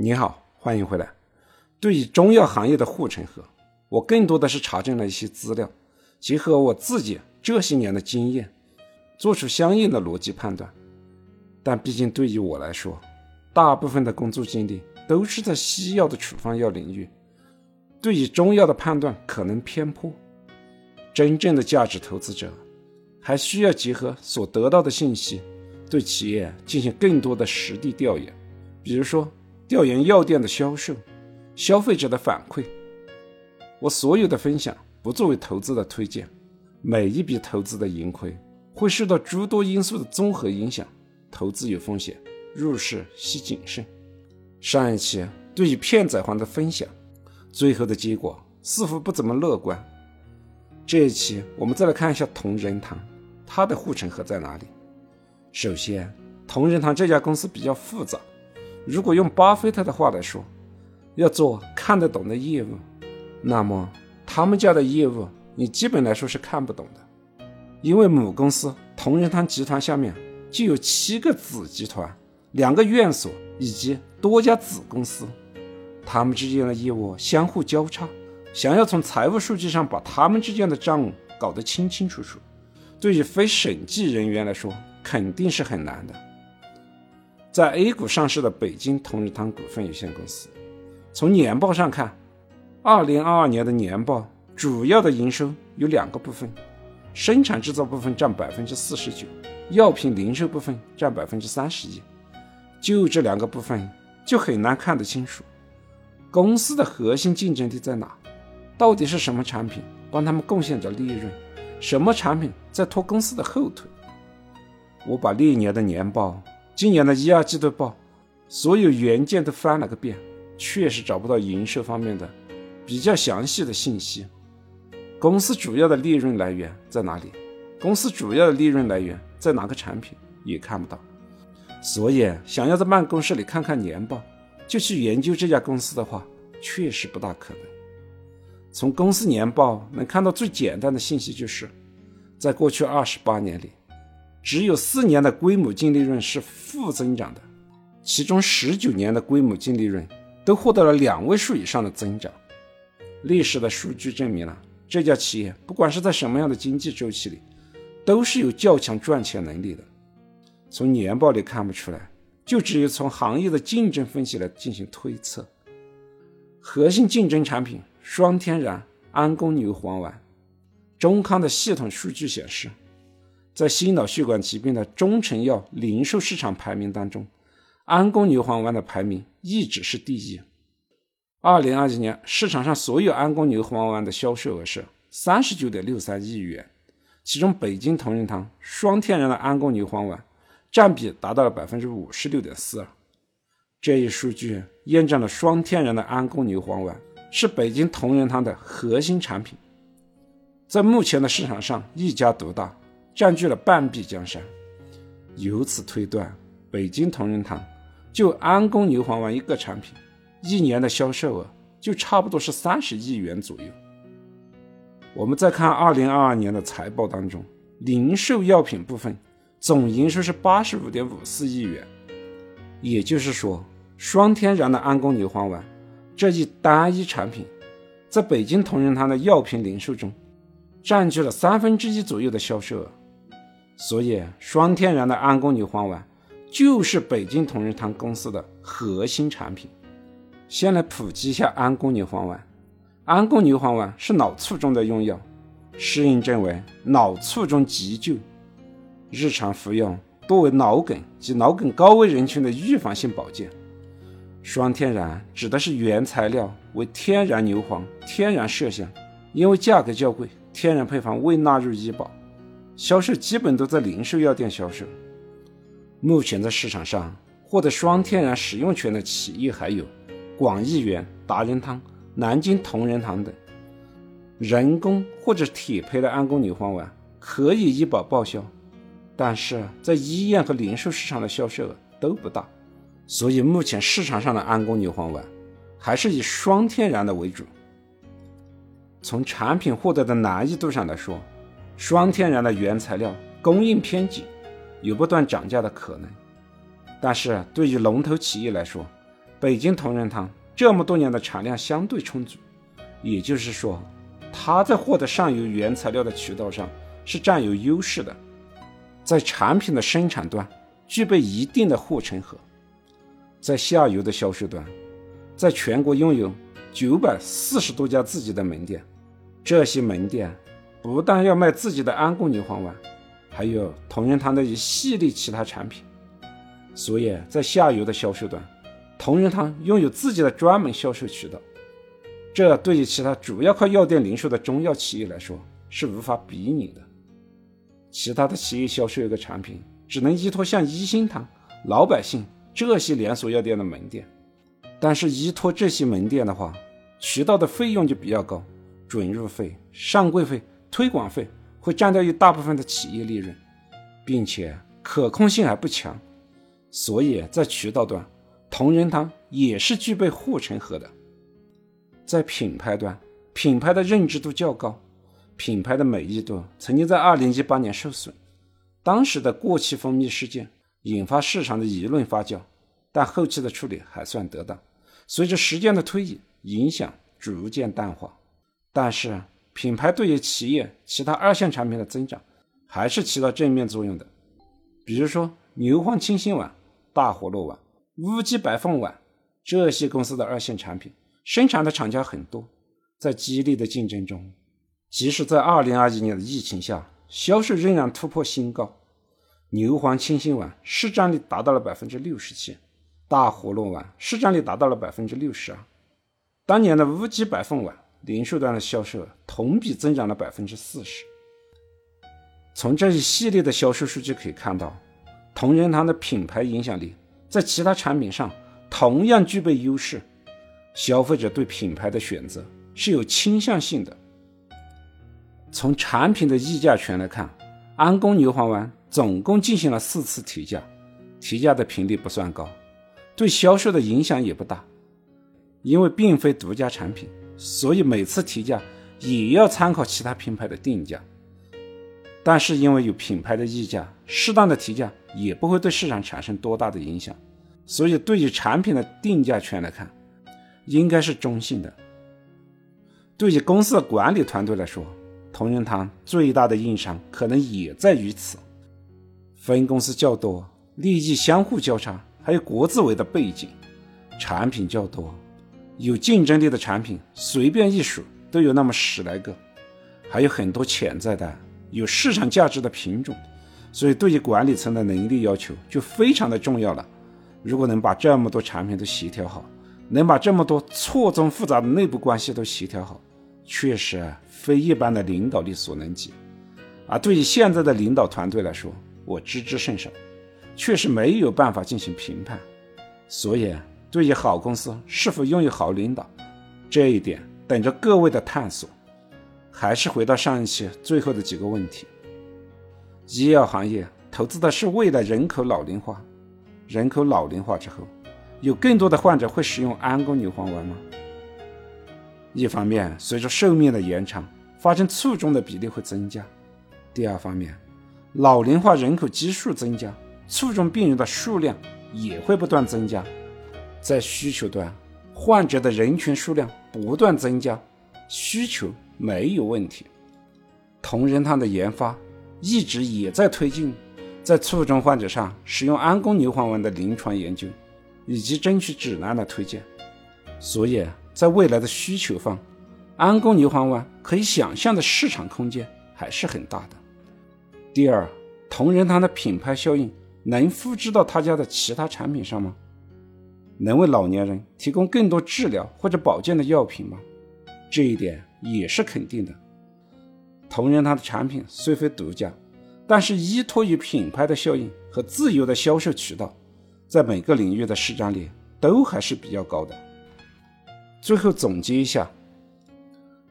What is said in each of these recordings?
你好，欢迎回来。对于中药行业的护城河，我更多的是查证了一些资料，结合我自己这些年的经验，做出相应的逻辑判断。但毕竟对于我来说，大部分的工作经历都是在西药的处方药领域，对于中药的判断可能偏颇。真正的价值投资者，还需要结合所得到的信息，对企业进行更多的实地调研，比如说。调研药店的销售、消费者的反馈。我所有的分享不作为投资的推荐，每一笔投资的盈亏会受到诸多因素的综合影响，投资有风险，入市需谨慎。上一期对于片仔癀的分享，最后的结果似乎不怎么乐观。这一期我们再来看一下同仁堂，它的护城河在哪里？首先，同仁堂这家公司比较复杂。如果用巴菲特的话来说，要做看得懂的业务，那么他们家的业务你基本来说是看不懂的，因为母公司同仁堂集团下面就有七个子集团、两个院所以及多家子公司，他们之间的业务相互交叉，想要从财务数据上把他们之间的账务搞得清清楚楚，对于非审计人员来说肯定是很难的。在 A 股上市的北京同仁堂股份有限公司，从年报上看，二零二二年的年报主要的营收有两个部分，生产制造部分占百分之四十九，药品零售部分占百分之三十一。就这两个部分，就很难看得清楚公司的核心竞争力在哪，到底是什么产品帮他们贡献着利润，什么产品在拖公司的后腿。我把历年的年报。今年的一二季度报，所有原件都翻了个遍，确实找不到营收方面的比较详细的信息。公司主要的利润来源在哪里？公司主要的利润来源在哪个产品？也看不到。所以，想要在办公室里看看年报，就去研究这家公司的话，确实不大可能。从公司年报能看到最简单的信息，就是在过去二十八年里。只有四年的规模净利润是负增长的，其中十九年的规模净利润都获得了两位数以上的增长。历史的数据证明了这家企业不管是在什么样的经济周期里，都是有较强赚钱能力的。从年报里看不出来，就只有从行业的竞争分析来进行推测。核心竞争产品双天然安宫牛黄丸，中康的系统数据显示。在心脑血管疾病的中成药零售市场排名当中，安宫牛黄丸的排名一直是第一。二零二一年市场上所有安宫牛黄丸的销售额是三十九点六三亿元，其中北京同仁堂双天然的安宫牛黄丸占比达到了百分之五十六点四。这一数据验证了双天然的安宫牛黄丸是北京同仁堂的核心产品，在目前的市场上一家独大。占据了半壁江山，由此推断，北京同仁堂就安宫牛黄丸一个产品，一年的销售额就差不多是三十亿元左右。我们再看二零二二年的财报当中，零售药品部分总营收是八十五点五四亿元，也就是说，双天然的安宫牛黄丸这一单一产品，在北京同仁堂的药品零售中，占据了三分之一左右的销售额。所以，双天然的安宫牛黄丸就是北京同仁堂公司的核心产品。先来普及一下安宫牛黄丸。安宫牛黄丸是脑卒中的用药，适应症为脑卒中急救，日常服用多为脑梗及脑梗高危人群的预防性保健。双天然指的是原材料为天然牛黄、天然麝香，因为价格较贵，天然配方未纳入医保。销售基本都在零售药店销售。目前在市场上获得双天然使用权的企业还有广益源、达仁汤、南京同仁堂等。人工或者铁胚的安宫牛黄丸可以医保报销，但是在医院和零售市场的销售额都不大，所以目前市场上的安宫牛黄丸还是以双天然的为主。从产品获得的难易度上来说，双天然的原材料供应偏紧，有不断涨价的可能。但是对于龙头企业来说，北京同仁堂这么多年的产量相对充足，也就是说，它在获得上游原材料的渠道上是占有优势的，在产品的生产端具备一定的护城河，在下游的销售端，在全国拥有九百四十多家自己的门店，这些门店不但要卖自己的安宫牛黄丸，还有同仁堂的一系列其他产品，所以在下游的销售端。同仁堂拥有自己的专门销售渠道，这对于其他主要靠药店零售的中药企业来说是无法比拟的。其他的企业销售一个产品，只能依托像一心堂、老百姓这些连锁药店的门店，但是依托这些门店的话，渠道的费用就比较高，准入费、上柜费、推广费会占掉一大部分的企业利润，并且可控性还不强，所以在渠道端。同仁堂也是具备护城河的，在品牌端，品牌的认知度较高，品牌的美誉度曾经在2018年受损，当时的过期蜂蜜事件引发市场的舆论发酵，但后期的处理还算得当。随着时间的推移，影响逐渐淡化，但是品牌对于企业其他二线产品的增长还是起到正面作用的，比如说牛黄清心丸、大活络丸。乌鸡白凤丸这些公司的二线产品生产的厂家很多，在激烈的竞争中，即使在2021年的疫情下，销售仍然突破新高。牛黄清心丸市占率达到了百分之六十七，大活络丸市占率达到了百分之六十二。当年的乌鸡白凤丸零售端的销售额同比增长了百分之四十。从这一系列的销售数据可以看到，同仁堂的品牌影响力。在其他产品上同样具备优势，消费者对品牌的选择是有倾向性的。从产品的议价权来看，安宫牛黄丸总共进行了四次提价，提价的频率不算高，对销售的影响也不大。因为并非独家产品，所以每次提价也要参考其他品牌的定价。但是因为有品牌的溢价，适当的提价也不会对市场产生多大的影响，所以对于产品的定价权来看，应该是中性的。对于公司的管理团队来说，同仁堂最大的硬伤可能也在于此：分公司较多，利益相互交叉，还有国资委的背景，产品较多，有竞争力的产品随便一数都有那么十来个，还有很多潜在的。有市场价值的品种，所以对于管理层的能力要求就非常的重要了。如果能把这么多产品都协调好，能把这么多错综复杂的内部关系都协调好，确实非一般的领导力所能及。而对于现在的领导团队来说，我知之甚少，确实没有办法进行评判。所以，对于好公司是否拥有好领导，这一点等着各位的探索。还是回到上一期最后的几个问题：医药行业投资的是未来人口老龄化，人口老龄化之后，有更多的患者会使用安宫牛黄丸吗？一方面，随着寿命的延长，发生卒中的比例会增加；第二方面，老龄化人口基数增加，卒中病人的数量也会不断增加。在需求端，患者的人群数量不断增加，需求。没有问题。同仁堂的研发一直也在推进，在卒中患者上使用安宫牛黄丸的临床研究，以及争取指南的推荐。所以在未来的需求方，安宫牛黄丸可以想象的市场空间还是很大的。第二，同仁堂的品牌效应能复制到他家的其他产品上吗？能为老年人提供更多治疗或者保健的药品吗？这一点。也是肯定的。同仁堂的产品虽非独家，但是依托于品牌的效应和自由的销售渠道，在每个领域的市占率都还是比较高的。最后总结一下，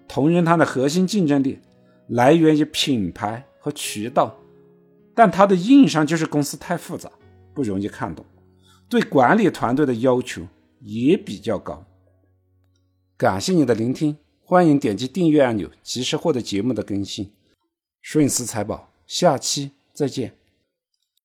同仁堂的核心竞争力来源于品牌和渠道，但它的硬伤就是公司太复杂，不容易看懂，对管理团队的要求也比较高。感谢你的聆听。欢迎点击订阅按钮，及时获得节目的更新。顺思财宝，下期再见。